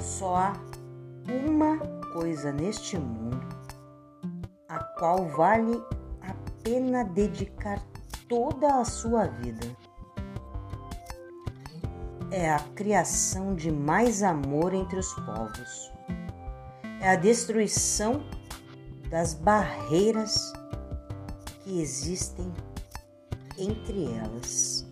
Só há uma coisa neste mundo a qual vale a pena dedicar toda a sua vida. É a criação de mais amor entre os povos. É a destruição das barreiras que existem entre elas.